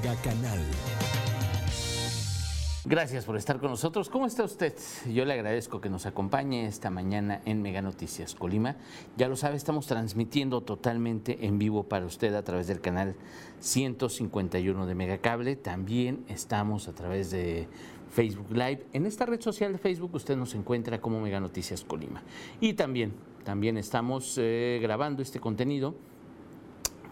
Canal. Gracias por estar con nosotros. ¿Cómo está usted? Yo le agradezco que nos acompañe esta mañana en Mega Noticias Colima. Ya lo sabe, estamos transmitiendo totalmente en vivo para usted a través del canal 151 de Megacable. También estamos a través de Facebook Live. En esta red social de Facebook usted nos encuentra como Mega Noticias Colima. Y también, también estamos eh, grabando este contenido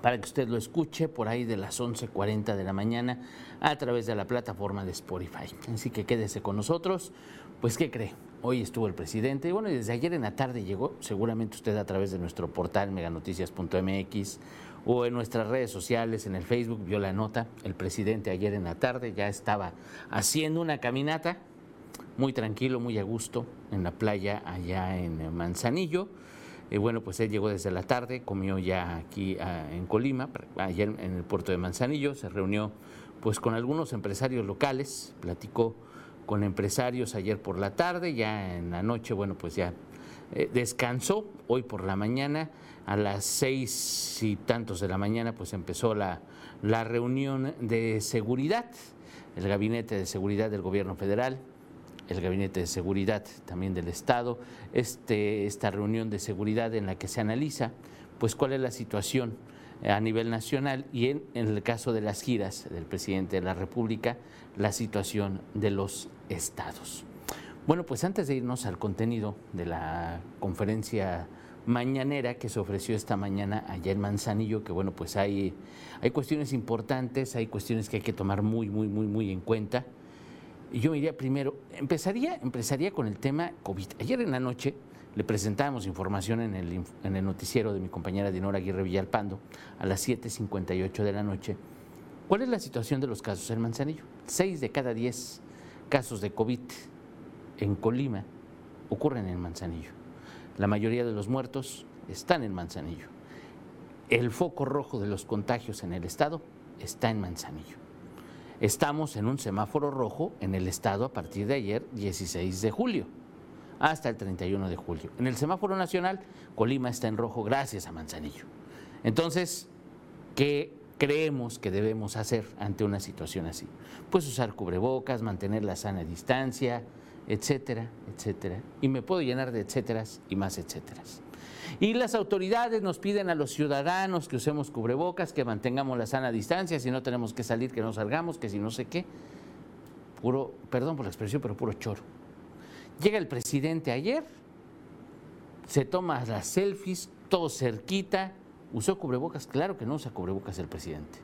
para que usted lo escuche por ahí de las 11.40 de la mañana a través de la plataforma de Spotify. Así que quédese con nosotros. Pues, ¿qué cree? Hoy estuvo el presidente y bueno, desde ayer en la tarde llegó, seguramente usted a través de nuestro portal meganoticias.mx o en nuestras redes sociales, en el Facebook, vio la nota. El presidente ayer en la tarde ya estaba haciendo una caminata muy tranquilo, muy a gusto en la playa allá en Manzanillo y bueno, pues él llegó desde la tarde, comió ya aquí ah, en Colima, ayer en el puerto de Manzanillo, se reunió pues con algunos empresarios locales, platicó con empresarios ayer por la tarde, ya en la noche, bueno, pues ya eh, descansó, hoy por la mañana, a las seis y tantos de la mañana, pues empezó la, la reunión de seguridad, el gabinete de seguridad del gobierno federal, el Gabinete de Seguridad también del Estado, este, esta reunión de seguridad en la que se analiza pues cuál es la situación a nivel nacional y en, en, el caso de las giras del presidente de la República, la situación de los estados. Bueno, pues antes de irnos al contenido de la conferencia mañanera que se ofreció esta mañana allá en Manzanillo, que bueno, pues hay, hay cuestiones importantes, hay cuestiones que hay que tomar muy, muy, muy, muy en cuenta yo iría primero, empezaría, empezaría con el tema COVID. Ayer en la noche le presentábamos información en el, en el noticiero de mi compañera Dinora Aguirre Villalpando a las 7.58 de la noche. ¿Cuál es la situación de los casos en Manzanillo? Seis de cada diez casos de COVID en Colima ocurren en Manzanillo. La mayoría de los muertos están en Manzanillo. El foco rojo de los contagios en el estado está en Manzanillo. Estamos en un semáforo rojo en el estado a partir de ayer, 16 de julio, hasta el 31 de julio. En el semáforo nacional, Colima está en rojo gracias a Manzanillo. Entonces, ¿qué creemos que debemos hacer ante una situación así? Pues usar cubrebocas, mantener la sana distancia, etcétera, etcétera. Y me puedo llenar de etcéteras y más etcéteras. Y las autoridades nos piden a los ciudadanos que usemos cubrebocas, que mantengamos la sana distancia, si no tenemos que salir, que no salgamos, que si no sé qué. Puro, perdón por la expresión, pero puro choro. Llega el presidente ayer, se toma las selfies, todo cerquita, usó cubrebocas, claro que no usa cubrebocas el presidente.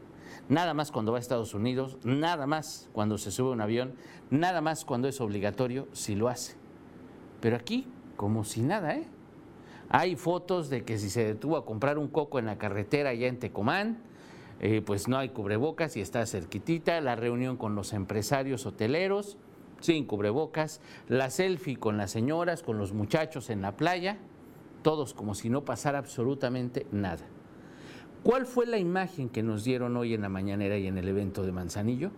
Nada más cuando va a Estados Unidos, nada más cuando se sube un avión, nada más cuando es obligatorio, si lo hace. Pero aquí, como si nada, ¿eh? Hay fotos de que si se detuvo a comprar un coco en la carretera allá en Tecomán, eh, pues no hay cubrebocas y está cerquitita. La reunión con los empresarios hoteleros, sin cubrebocas. La selfie con las señoras, con los muchachos en la playa, todos como si no pasara absolutamente nada. ¿Cuál fue la imagen que nos dieron hoy en la mañanera y en el evento de Manzanillo?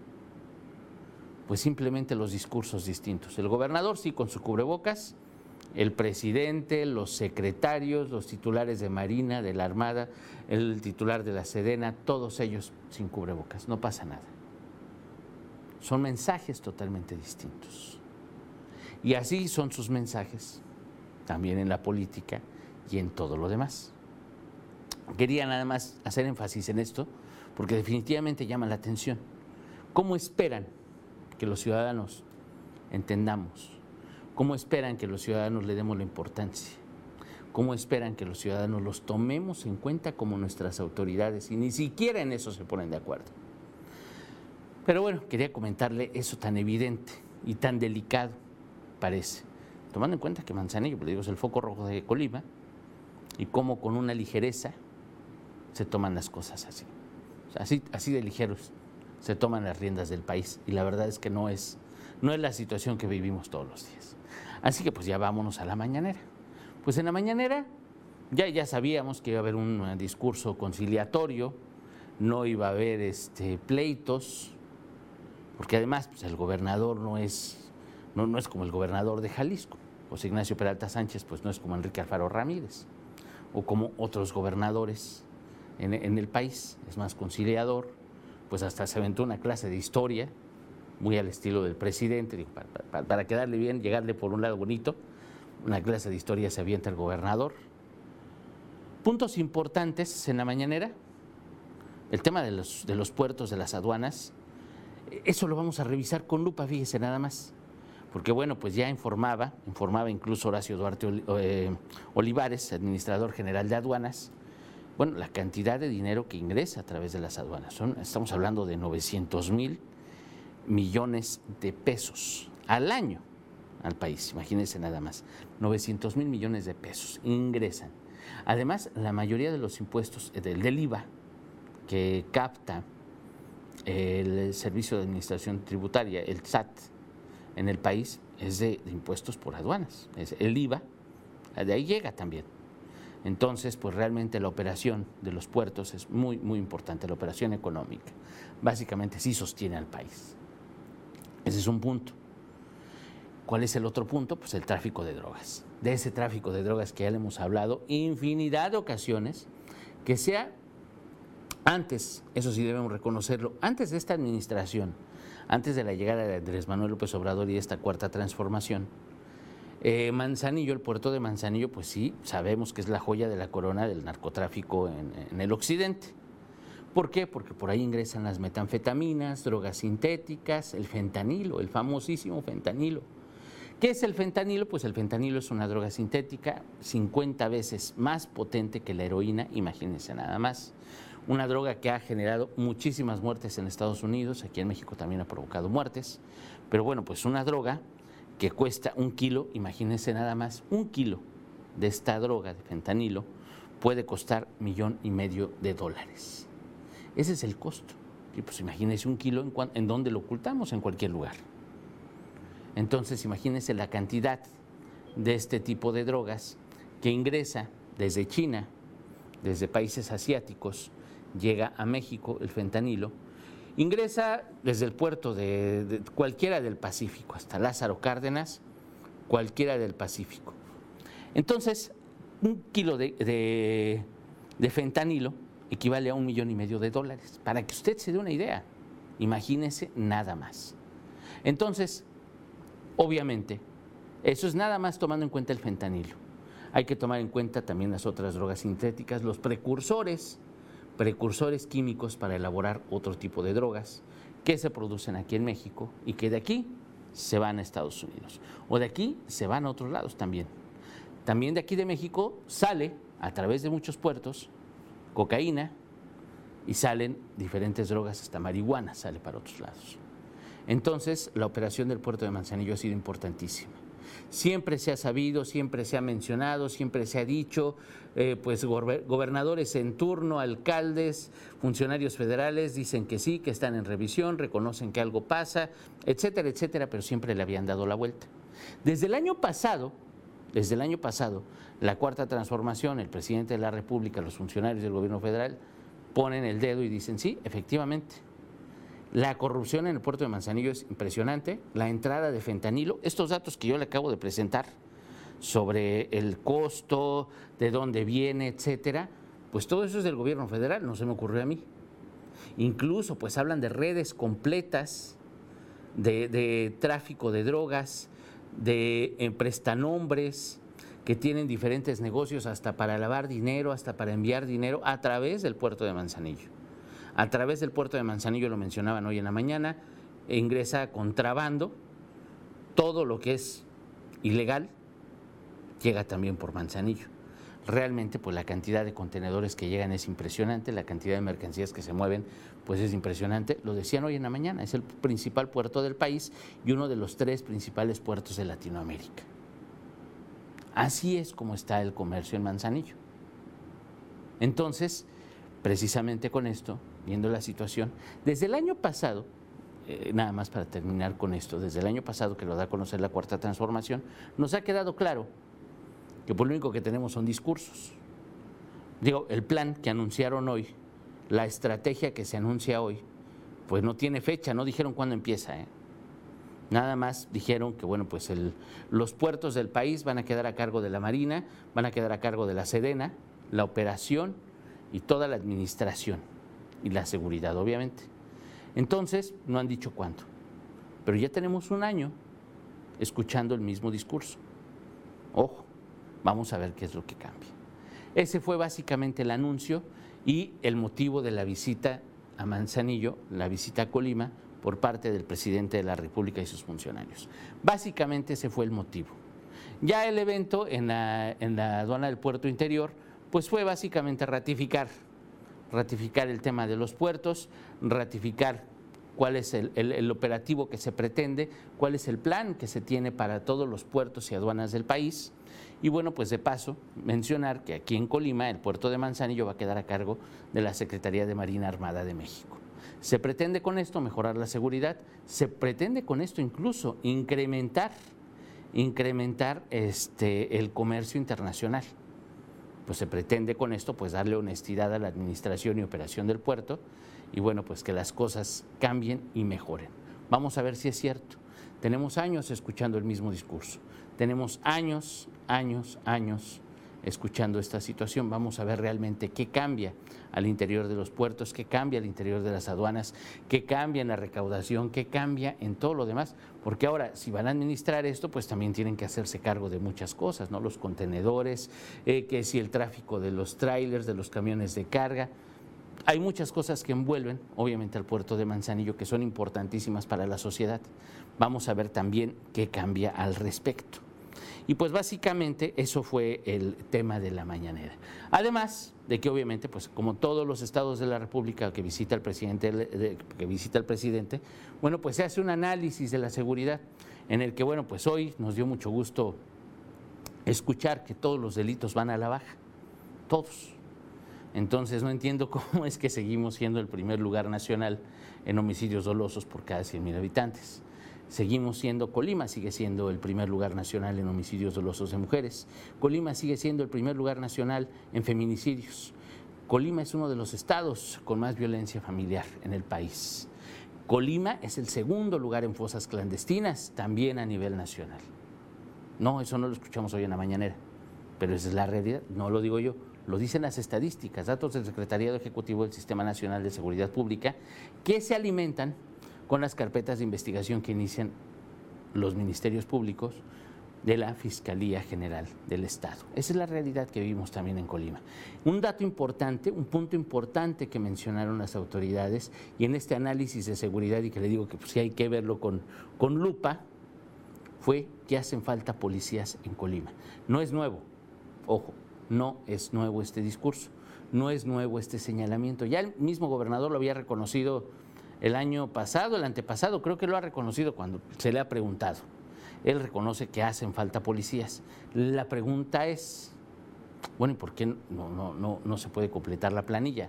Pues simplemente los discursos distintos. El gobernador sí con su cubrebocas, el presidente, los secretarios, los titulares de Marina, de la Armada, el titular de la Sedena, todos ellos sin cubrebocas, no pasa nada. Son mensajes totalmente distintos. Y así son sus mensajes, también en la política y en todo lo demás. Quería nada más hacer énfasis en esto, porque definitivamente llama la atención. ¿Cómo esperan que los ciudadanos entendamos ¿Cómo esperan que los ciudadanos le demos la importancia? ¿Cómo esperan que los ciudadanos los tomemos en cuenta como nuestras autoridades? Y ni siquiera en eso se ponen de acuerdo. Pero bueno, quería comentarle eso tan evidente y tan delicado, parece. Tomando en cuenta que Manzanillo, pues digo, es el foco rojo de Colima, y cómo con una ligereza se toman las cosas así. así, así de ligeros se toman las riendas del país. Y la verdad es que no es, no es la situación que vivimos todos los días. Así que pues ya vámonos a la mañanera. Pues en la mañanera ya, ya sabíamos que iba a haber un discurso conciliatorio, no iba a haber este, pleitos, porque además pues, el gobernador no es, no, no es como el gobernador de Jalisco. José Ignacio Peralta Sánchez pues no es como Enrique Alfaro Ramírez o como otros gobernadores en, en el país, es más conciliador, pues hasta se aventó una clase de historia, muy al estilo del presidente, para, quedarle bien, llegarle por un lado bonito, una clase de historia se avienta el gobernador. Puntos importantes en la mañanera, el tema de los, de los puertos, de las aduanas, eso lo vamos a revisar con lupa, fíjese nada más. Porque bueno, pues ya informaba, informaba incluso Horacio Duarte eh, Olivares, administrador general de aduanas, bueno, la cantidad de dinero que ingresa a través de las aduanas. Son, estamos hablando de 900 mil millones de pesos al año al país, imagínense nada más, 900 mil millones de pesos ingresan. Además, la mayoría de los impuestos eh, del, IVA que capta el Servicio de Administración Tributaria, el SAT, en el país es de, impuestos por aduanas, es el IVA, de ahí llega también. Entonces, pues realmente la operación de los puertos es muy, muy importante, la operación económica. Básicamente sí sostiene al país. Ese es un punto. ¿Cuál es el otro punto? Pues el tráfico de drogas. De ese tráfico de drogas que ya le hemos hablado infinidad de ocasiones, que sea antes, eso sí debemos reconocerlo, antes de esta administración, antes de la llegada de Andrés Manuel López Obrador y esta cuarta transformación, eh, Manzanillo, el puerto de Manzanillo, pues sí, sabemos que es la joya de la corona del narcotráfico en el occidente. ¿Por qué? Porque por ahí ingresan las metanfetaminas, drogas sintéticas, el fentanilo, el famosísimo fentanilo. ¿Qué es el fentanilo? Pues el fentanilo es una droga sintética 50 veces más potente que la heroína, imagínense nada más. Una droga que ha generado muchísimas muertes en Estados Unidos, aquí en México también ha provocado muertes, pero bueno, pues una droga que cuesta un kilo, imagínense nada más, un kilo de esta droga de fentanilo puede costar millón y medio de dólares. Ese es el costo. Y pues imagínense un kilo en, en donde lo ocultamos, en cualquier lugar. Entonces imagínense la cantidad de este tipo de drogas que ingresa desde China, desde países asiáticos, llega a México el fentanilo, ingresa desde el puerto de, cualquiera del Pacífico, hasta Lázaro Cárdenas, cualquiera del Pacífico. Entonces, un kilo de fentanilo equivale a un millón y medio de dólares. Para que usted se dé una idea, imagínese nada más. Entonces, obviamente, eso es nada más tomando en cuenta el fentanilo. Hay que tomar en cuenta también las otras drogas sintéticas, los precursores, precursores químicos para elaborar otro tipo de drogas que se producen aquí en México y que de aquí se van a Estados Unidos. O de aquí se van a otros lados también. También de aquí de México sale a través de muchos puertos cocaína y salen diferentes drogas, hasta marihuana sale para otros lados. Entonces, la operación del puerto de Manzanillo ha sido importantísima. Siempre se ha sabido, siempre se ha mencionado, siempre se ha dicho, eh, pues gobernadores en turno, alcaldes, funcionarios federales dicen que sí, que están en revisión, reconocen que algo pasa, etcétera, etcétera, pero siempre le habían dado la vuelta. Desde el año pasado, desde el año pasado, la cuarta transformación, el presidente de la República, los funcionarios del gobierno federal ponen el dedo y dicen, sí, efectivamente, la corrupción en el puerto de Manzanillo es impresionante, la entrada de fentanilo, estos datos que yo le acabo de presentar sobre el costo, de dónde viene, etcétera, pues todo eso es del gobierno federal, no se me ocurrió a mí. Incluso pues hablan de redes completas de, de tráfico de drogas, de prestanombres que tienen diferentes negocios hasta para lavar dinero, hasta para enviar dinero a través del puerto de Manzanillo. A través del puerto de Manzanillo, lo mencionaban hoy en la mañana, ingresa contrabando, todo lo que es ilegal llega también por Manzanillo. Realmente, pues la cantidad de contenedores que llegan es impresionante, la cantidad de mercancías que se mueven, pues es impresionante. Lo decían hoy en la mañana, es el principal puerto del país y uno de los tres principales puertos de Latinoamérica. Así es como está el comercio en Manzanillo. Entonces, precisamente con esto, viendo la situación, desde el año pasado, eh, nada más para terminar con esto, desde el año pasado que lo da a conocer la cuarta transformación, nos ha quedado claro que por lo único que tenemos son discursos. Digo, el plan que anunciaron hoy, la estrategia que se anuncia hoy, pues no tiene fecha, no dijeron cuándo empieza. ¿eh? Nada más dijeron que bueno, pues los puertos del país van a quedar a cargo de la Marina, van a quedar a cargo de la Sedena, la operación y toda la administración y la seguridad, obviamente. Entonces, no han dicho cuándo. Pero ya tenemos un año escuchando el mismo discurso. Ojo, vamos a ver qué es lo que cambia. Ese fue básicamente el anuncio y el motivo de la visita a Manzanillo, la visita a Colima, por parte del presidente de la República y sus funcionarios. Básicamente ese fue el motivo. Ya el evento en la, en la aduana del puerto interior, pues fue básicamente ratificar, ratificar el tema de los puertos, ratificar cuál es el, operativo que se pretende, cuál es el plan que se tiene para todos los puertos y aduanas del país. Y bueno, pues de paso, mencionar que aquí en Colima el puerto de Manzanillo va a quedar a cargo de la Secretaría de Marina Armada de México. Se pretende con esto mejorar la seguridad, se pretende con esto incluso incrementar, incrementar este, el comercio internacional. Pues se pretende con esto pues darle honestidad a la administración y operación del puerto y bueno, pues que las cosas cambien y mejoren. Vamos a ver si es cierto. Tenemos años escuchando el mismo discurso. Tenemos años, años, años escuchando esta situación. Vamos a ver realmente qué cambia al interior de los puertos, qué cambia al interior de las aduanas, qué cambia en la recaudación, qué cambia en todo lo demás. Porque ahora, si van a administrar esto, pues también tienen que hacerse cargo de muchas cosas, ¿no? Los contenedores, eh, que si el tráfico de los trailers, de los camiones de carga hay muchas cosas que envuelven, obviamente, al puerto de Manzanillo que son importantísimas para la sociedad. Vamos a ver también qué cambia al respecto. Y pues básicamente eso fue el tema de la mañanera. Además de que obviamente, pues como todos los estados de la República que visita el presidente, que visita el presidente, bueno, pues se hace un análisis de la seguridad en el que, bueno, pues hoy nos dio mucho gusto escuchar que todos los delitos van a la baja, todos entonces no entiendo cómo es que seguimos siendo el primer lugar nacional en homicidios dolosos por cada 100.000 habitantes. Seguimos siendo, Colima sigue siendo el primer lugar nacional en homicidios dolosos de mujeres. Colima sigue siendo el primer lugar nacional en feminicidios. Colima es uno de los estados con más violencia familiar en el país. Colima es el segundo lugar en fosas clandestinas, también a nivel nacional. No, eso no lo escuchamos hoy en la mañanera, pero esa es la realidad, no lo digo yo lo dicen las estadísticas, datos del Secretariado Ejecutivo del Sistema Nacional de Seguridad Pública, que se alimentan con las carpetas de investigación que inician los ministerios públicos de la Fiscalía General del Estado. Esa es la realidad que vivimos también en Colima. Un dato importante, un punto importante que mencionaron las autoridades y en este análisis de seguridad y que le digo que pues, sí hay que verlo con, con lupa, fue que hacen falta policías en Colima. No es nuevo, ojo, no es nuevo este discurso, no es nuevo este señalamiento. Ya el mismo gobernador lo había reconocido el año pasado, el antepasado, creo que lo ha reconocido cuando se le ha preguntado. Él reconoce que hacen falta policías. La pregunta es, bueno, ¿y por qué no, no, no, no se puede completar la planilla?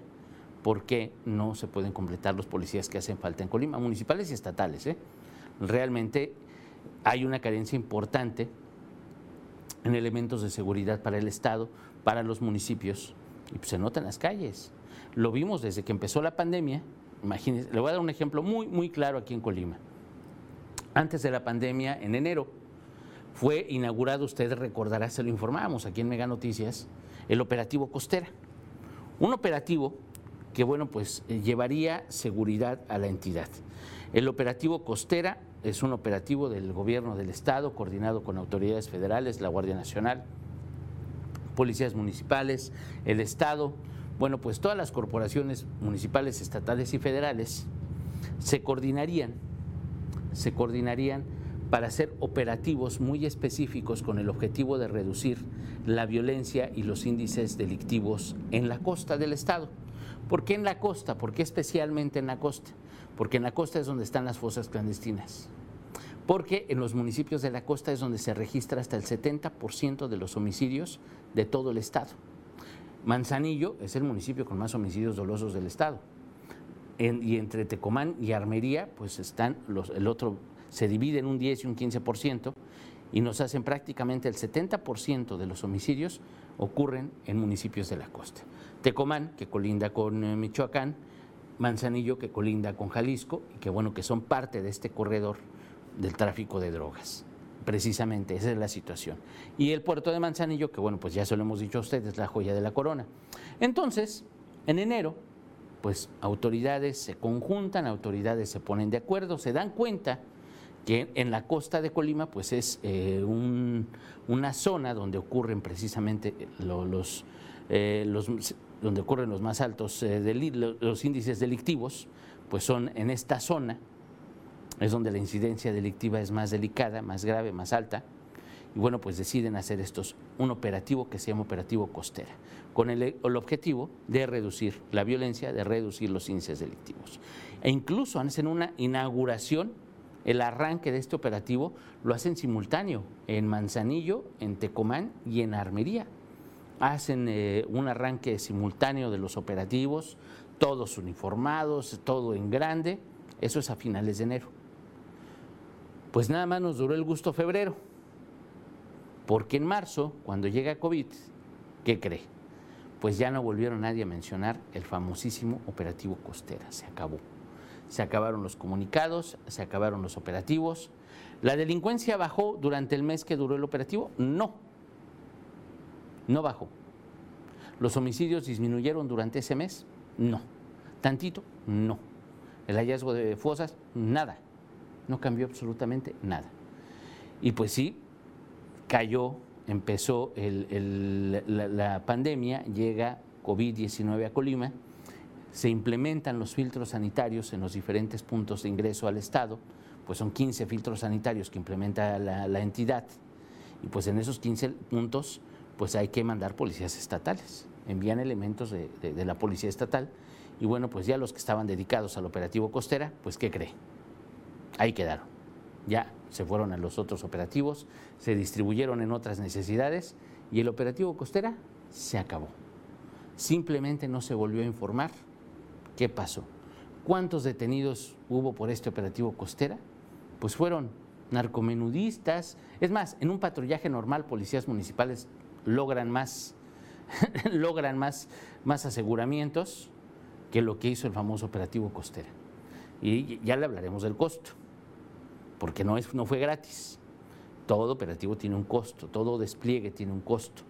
¿Por qué no se pueden completar los policías que hacen falta en Colima, municipales y estatales? ¿eh? Realmente hay una carencia importante en elementos de seguridad para el Estado, para los municipios, y pues se nota en las calles. Lo vimos desde que empezó la pandemia, imagínense, le voy a dar un ejemplo muy, muy claro aquí en Colima. Antes de la pandemia, en enero, fue inaugurado, usted recordará, se lo informamos aquí en Mega Noticias, el operativo Costera. Un operativo que, bueno, pues eh, llevaría seguridad a la entidad. El operativo Costera es un operativo del gobierno del Estado, coordinado con autoridades federales, la Guardia Nacional, policías municipales, el Estado, bueno, pues todas las corporaciones municipales, estatales y federales se coordinarían, se coordinarían para hacer operativos muy específicos con el objetivo de reducir la violencia y los índices delictivos en la costa del Estado. ¿Por qué en la costa? ¿Por qué especialmente en la costa? Porque en la costa es donde están las fosas clandestinas. Porque en los municipios de la costa es donde se registra hasta el 70% de los homicidios de todo el estado. Manzanillo es el municipio con más homicidios dolosos del estado. y entre Tecomán y Armería, pues están los, el otro, se divide en un 10 y un 15%, y nos hacen prácticamente el 70% de los homicidios ocurren en municipios de la costa. Tecomán, que colinda con eh, Michoacán, Manzanillo, que colinda con Jalisco, y que bueno, que son parte de este corredor del tráfico de drogas. Precisamente, esa es la situación. Y el puerto de Manzanillo, que bueno, pues ya se lo hemos dicho a ustedes, la joya de la corona. Entonces, en enero, pues autoridades se conjuntan, autoridades se ponen de acuerdo, se dan cuenta que en la costa de Colima pues es eh, una zona donde ocurren precisamente los, eh, los donde ocurren los más altos eh, los índices delictivos, pues son en esta zona, es donde la incidencia delictiva es más delicada, más grave, más alta, y bueno, pues deciden hacer estos, un operativo que se llama operativo costera, con el, el objetivo de reducir la violencia, de reducir los índices delictivos. E incluso hacen una inauguración el arranque de este operativo lo hacen simultáneo en Manzanillo, en Tecomán y en Armería. Hacen eh, un arranque simultáneo de los operativos, todos uniformados, todo en grande. Eso es a finales de enero. Pues nada más nos duró el gusto febrero, porque en marzo, cuando llega COVID, ¿qué cree? Pues ya no volvieron nadie a mencionar el famosísimo operativo Costera, se acabó se acabaron los comunicados, se acabaron los operativos. ¿La delincuencia bajó durante el mes que duró el operativo? No, no bajó. ¿Los homicidios disminuyeron durante ese mes? No. ¿Tantito? No. ¿El hallazgo de fosas? Nada. No cambió absolutamente nada. Y pues sí, cayó, empezó la, pandemia, llega COVID-19 a Colima se implementan los filtros sanitarios en los diferentes puntos de ingreso al Estado, pues son 15 filtros sanitarios que implementa la, entidad, y pues en esos 15 puntos pues hay que mandar policías estatales, envían elementos de, de la policía estatal, y bueno, pues ya los que estaban dedicados al operativo costera, pues ¿qué cree? Ahí quedaron. Ya se fueron a los otros operativos, se distribuyeron en otras necesidades y el operativo costera se acabó. Simplemente no se volvió a informar ¿Qué pasó? ¿Cuántos detenidos hubo por este operativo costera? Pues fueron narcomenudistas. Es más, en un patrullaje normal, policías municipales logran más, logran más, más aseguramientos que lo que hizo el famoso operativo costera. Y ya le hablaremos del costo, porque no, es, no fue gratis. Todo operativo tiene un costo, todo despliegue tiene un costo.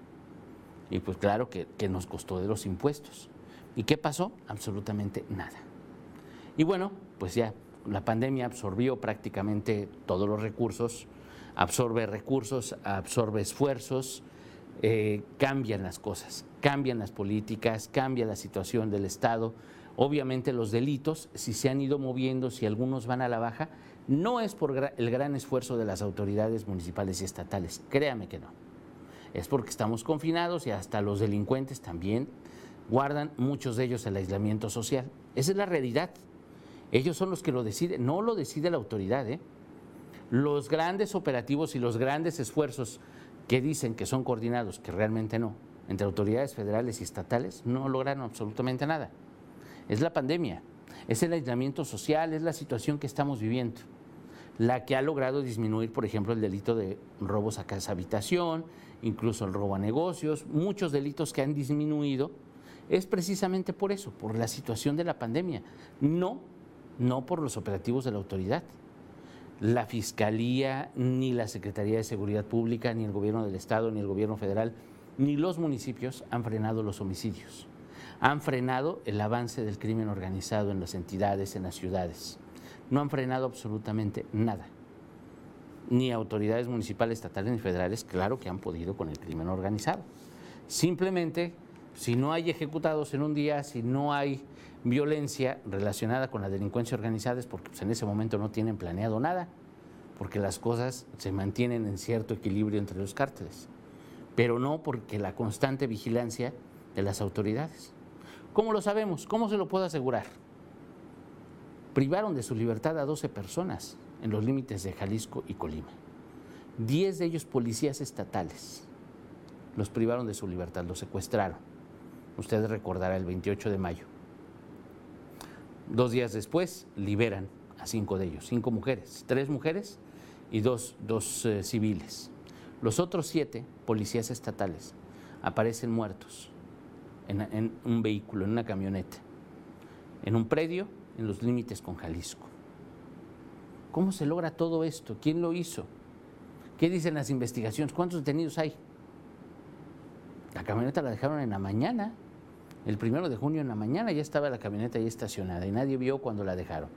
Y pues claro que, que nos costó de los impuestos. ¿Y qué pasó? Absolutamente nada. Y bueno, pues ya la pandemia absorbió prácticamente todos los recursos, absorbe recursos, absorbe esfuerzos, eh, cambian las cosas, cambian las políticas, cambia la situación del Estado. Obviamente los delitos, si se han ido moviendo, si algunos van a la baja, no es por el gran esfuerzo de las autoridades municipales y estatales, créame que no. Es porque estamos confinados y hasta los delincuentes también guardan muchos de ellos el aislamiento social. Esa es la realidad. Ellos son los que lo deciden, no lo decide la autoridad. ¿eh? Los grandes operativos y los grandes esfuerzos que dicen que son coordinados, que realmente no, entre autoridades federales y estatales, no lograron absolutamente nada. Es la pandemia, es el aislamiento social, es la situación que estamos viviendo, la que ha logrado disminuir, por ejemplo, el delito de robos a casa habitación, incluso el robo a negocios, muchos delitos que han disminuido es precisamente por eso, por la situación de la pandemia, no, no por los operativos de la autoridad. La Fiscalía, ni la Secretaría de Seguridad Pública, ni el Gobierno del Estado, ni el Gobierno Federal, ni los municipios han frenado los homicidios. Han frenado el avance del crimen organizado en las entidades, en las ciudades. No han frenado absolutamente nada. Ni autoridades municipales, estatales ni federales, claro que han podido con el crimen organizado. Simplemente si no hay ejecutados en un día, si no hay violencia relacionada con la delincuencia organizada, es porque pues, en ese momento no tienen planeado nada, porque las cosas se mantienen en cierto equilibrio entre los cárteles, pero no porque la constante vigilancia de las autoridades. ¿Cómo lo sabemos? ¿Cómo se lo puedo asegurar? Privaron de su libertad a 12 personas en los límites de Jalisco y Colima. 10 de ellos policías estatales. Los privaron de su libertad, los secuestraron Usted recordará el 28 de mayo. Dos días después liberan a cinco de ellos, cinco mujeres, tres mujeres y dos, eh, civiles. Los otros siete policías estatales aparecen muertos en, en un vehículo, en una camioneta, en un predio en los límites con Jalisco. ¿Cómo se logra todo esto? ¿Quién lo hizo? ¿Qué dicen las investigaciones? ¿Cuántos detenidos hay? La camioneta la dejaron en la mañana El primero de junio en la mañana ya estaba la camioneta ahí estacionada y nadie vio cuando la dejaron.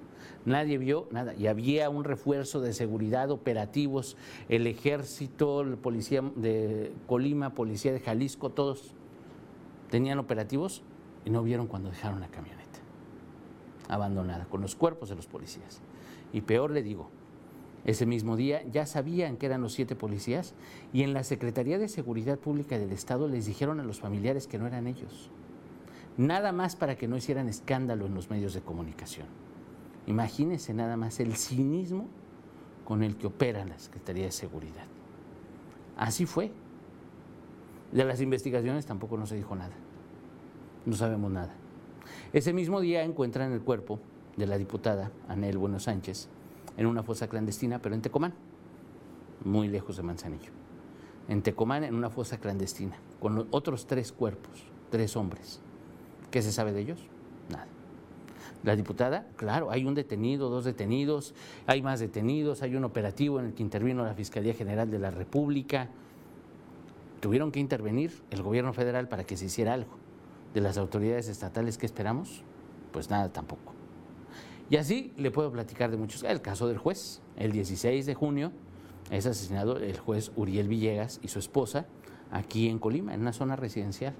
Nadie vio nada. Y había un refuerzo de seguridad, operativos, el ejército, la policía de Colima, policía de Jalisco, todos tenían operativos y no vieron cuando dejaron la camioneta abandonada, con los cuerpos de los policías. Y peor le digo, ese mismo día ya sabían que eran los siete policías y en la Secretaría de Seguridad Pública del Estado les dijeron a los familiares que no eran ellos. Nada más para que no hicieran escándalo en los medios de comunicación. Imagínense nada más el cinismo con el que opera la Secretaría de Seguridad. Así fue. De las investigaciones tampoco no se dijo nada. No sabemos nada. Ese mismo día encuentran el cuerpo de la diputada Anel Bueno Sánchez en una fosa clandestina, pero en Tecomán, muy lejos de Manzanillo. En Tecomán, en una fosa clandestina, con otros tres cuerpos, tres hombres. ¿Qué se sabe de ellos? Nada. La diputada, claro, hay un detenido, dos detenidos, hay más detenidos, hay un operativo en el que intervino la Fiscalía General de la República. Tuvieron que intervenir el gobierno federal para que se hiciera algo. De las autoridades estatales, ¿qué esperamos? Pues nada tampoco. Y así le puedo platicar de muchos. El caso del juez, el 16 de junio es asesinado el juez Uriel Villegas y su esposa aquí en Colima, en una zona residencial.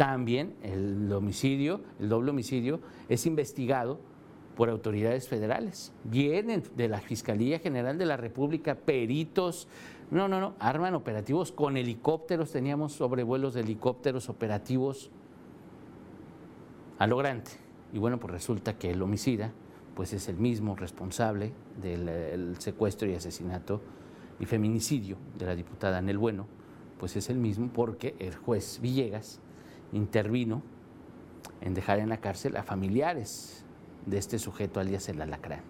También el homicidio, el doble homicidio, es investigado por autoridades federales. Vienen de la Fiscalía General de la República peritos, no, no, no, arman operativos con helicópteros, teníamos sobrevuelos de helicópteros operativos a lo grande. Y bueno, pues resulta que el homicida pues es el mismo responsable del secuestro y asesinato y feminicidio de la diputada Anel Bueno, pues es el mismo porque el juez Villegas intervino en dejar en la cárcel a familiares de este sujeto alias el alacrán.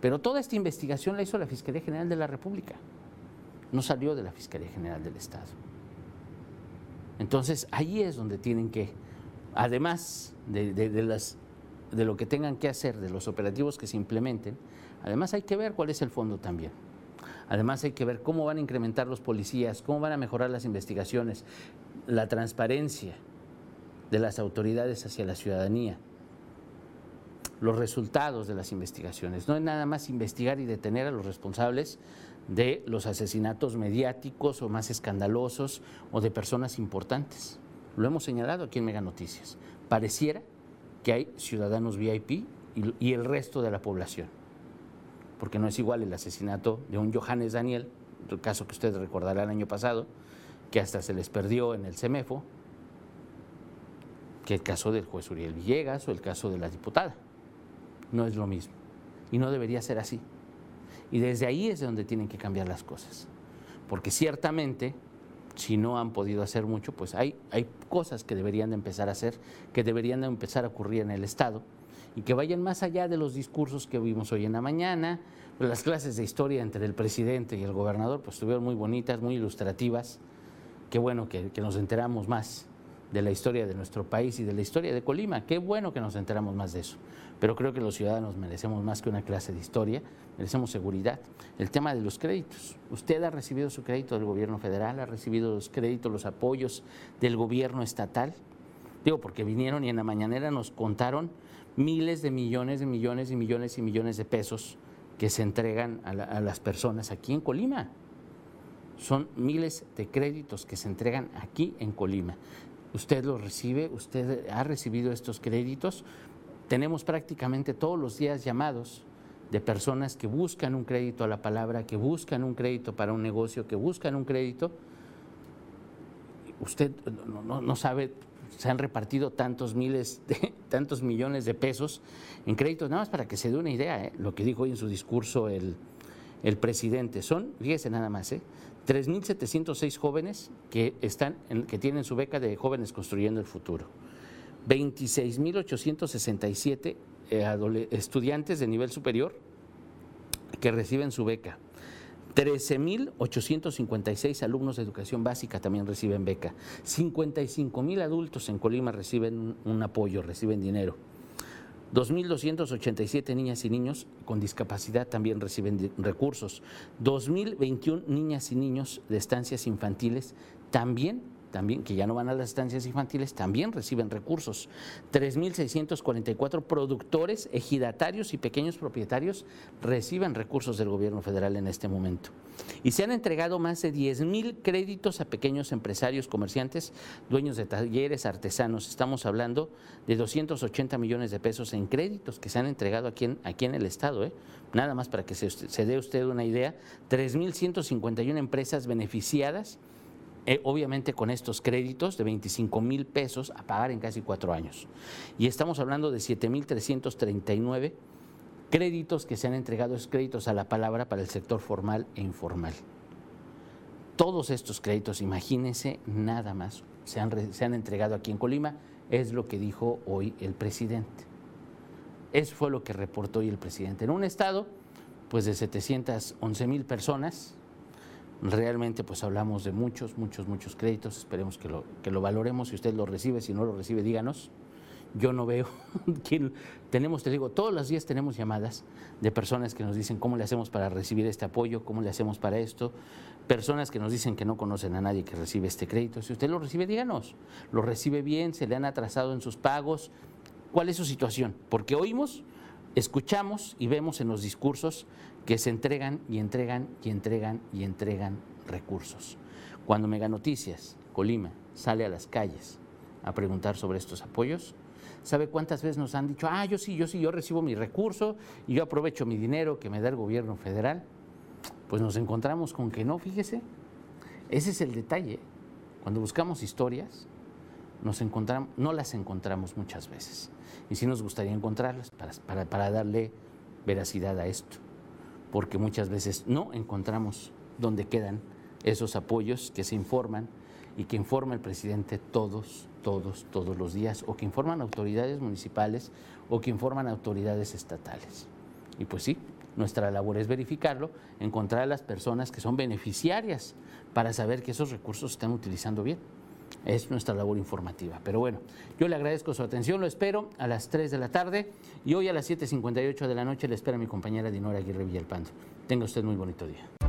Pero toda esta investigación la hizo la Fiscalía General de la República, no salió de la Fiscalía General del Estado. Entonces ahí es donde tienen que, además de, de las de lo que tengan que hacer, de los operativos que se implementen, además hay que ver cuál es el fondo también. Además hay que ver cómo van a incrementar los policías, cómo van a mejorar las investigaciones, la transparencia de las autoridades hacia la ciudadanía, los resultados de las investigaciones. No es nada más investigar y detener a los responsables de los asesinatos mediáticos o más escandalosos o de personas importantes. Lo hemos señalado aquí en Mega Noticias. Pareciera que hay ciudadanos VIP y, el resto de la población. Porque no es igual el asesinato de un Johannes Daniel, el caso que usted recordará el año pasado, que hasta se les perdió en el CEMEFO, que el caso del juez Uriel Villegas o el caso de la diputada. No es lo mismo. Y no debería ser así. Y desde ahí es donde tienen que cambiar las cosas. Porque ciertamente si no han podido hacer mucho, pues hay, hay cosas que deberían de empezar a hacer, que deberían de empezar a ocurrir en el Estado y que vayan más allá de los discursos que vimos hoy en la mañana. Las clases de historia entre el presidente y el gobernador pues estuvieron muy bonitas, muy ilustrativas. Qué bueno que, que nos enteramos más de la historia de nuestro país y de la historia de Colima. Qué bueno que nos enteramos más de eso. Pero creo que los ciudadanos merecemos más que una clase de historia, merecemos seguridad. El tema de los créditos. Usted ha recibido su crédito del gobierno federal, ha recibido los créditos, los apoyos del gobierno estatal. Digo, porque vinieron y en la mañanera nos contaron miles de millones de millones y millones y millones de pesos que se entregan a, a las personas aquí en Colima. Son miles de créditos que se entregan aquí en Colima usted los recibe, usted ha recibido estos créditos. Tenemos prácticamente todos los días llamados de personas que buscan un crédito a la palabra, que buscan un crédito para un negocio, que buscan un crédito. Usted no, sabe, se han repartido tantos miles, de, tantos millones de pesos en créditos, nada más para que se dé una idea, ¿eh? lo que dijo hoy en su discurso el, el presidente. Son, fíjese nada más, ¿eh? 3.706 jóvenes que, están que tienen su beca de Jóvenes Construyendo el Futuro. 26.867 eh, estudiantes de nivel superior que reciben su beca. 13.856 alumnos de educación básica también reciben beca. 55.000 adultos en Colima reciben un apoyo, reciben dinero. 2.287 niñas y niños con discapacidad también reciben recursos. 2.021 niñas y niños de estancias infantiles también que ya no van a las estancias infantiles, también reciben recursos. 3.644 productores, ejidatarios y pequeños propietarios reciben recursos del gobierno federal en este momento. Y se han entregado más de 10.000 créditos a pequeños empresarios, comerciantes, dueños de talleres, artesanos. Estamos hablando de 280 millones de pesos en créditos que se han entregado aquí en, aquí en el Estado. ¿eh? Nada más para que se dé usted una idea, 3.151 empresas beneficiadas eh, obviamente con estos créditos de 25 mil pesos a pagar en casi cuatro años. Y estamos hablando de 7.339 créditos que se han entregado, esos créditos a la palabra para el sector formal e informal. Todos estos créditos, imagínense, nada más se han, se han entregado aquí en Colima, es lo que dijo hoy el presidente. Eso fue lo que reportó hoy el presidente. En un estado, pues de 711 mil personas, Realmente pues hablamos de muchos, muchos, muchos créditos, esperemos que lo, que lo valoremos, si usted lo recibe, si no lo recibe, díganos. Yo no veo quién tenemos, te digo, todos los días tenemos llamadas de personas que nos dicen cómo le hacemos para recibir este apoyo, cómo le hacemos para esto, personas que nos dicen que no conocen a nadie que recibe este crédito. Si usted lo recibe, díganos, lo recibe bien, se le han atrasado en sus pagos, ¿cuál es su situación? Porque oímos, escuchamos y vemos en los discursos que se entregan y entregan y entregan y entregan recursos. Cuando Mega Noticias, Colima, sale a las calles a preguntar sobre estos apoyos, ¿sabe cuántas veces nos han dicho, ah, yo sí, yo sí, yo recibo mi recurso y yo aprovecho mi dinero que me da el gobierno federal? Pues nos encontramos con que no, fíjese, ese es el detalle. Cuando buscamos historias, nos encontramos, no las encontramos muchas veces. Y sí nos gustaría encontrarlas para, para darle veracidad a esto porque muchas veces no encontramos dónde quedan esos apoyos que se informan y que informa el presidente todos, todos, todos los días, o que informan autoridades municipales o que informan autoridades estatales. Y pues sí, nuestra labor es verificarlo, encontrar a las personas que son beneficiarias para saber que esos recursos se están utilizando bien. Es nuestra labor informativa. Pero bueno, yo le agradezco su atención, lo espero a las 3 de la tarde y hoy a las 7.58 de la noche le espera mi compañera Dinora Aguirre Villalpando. Tenga usted muy bonito día.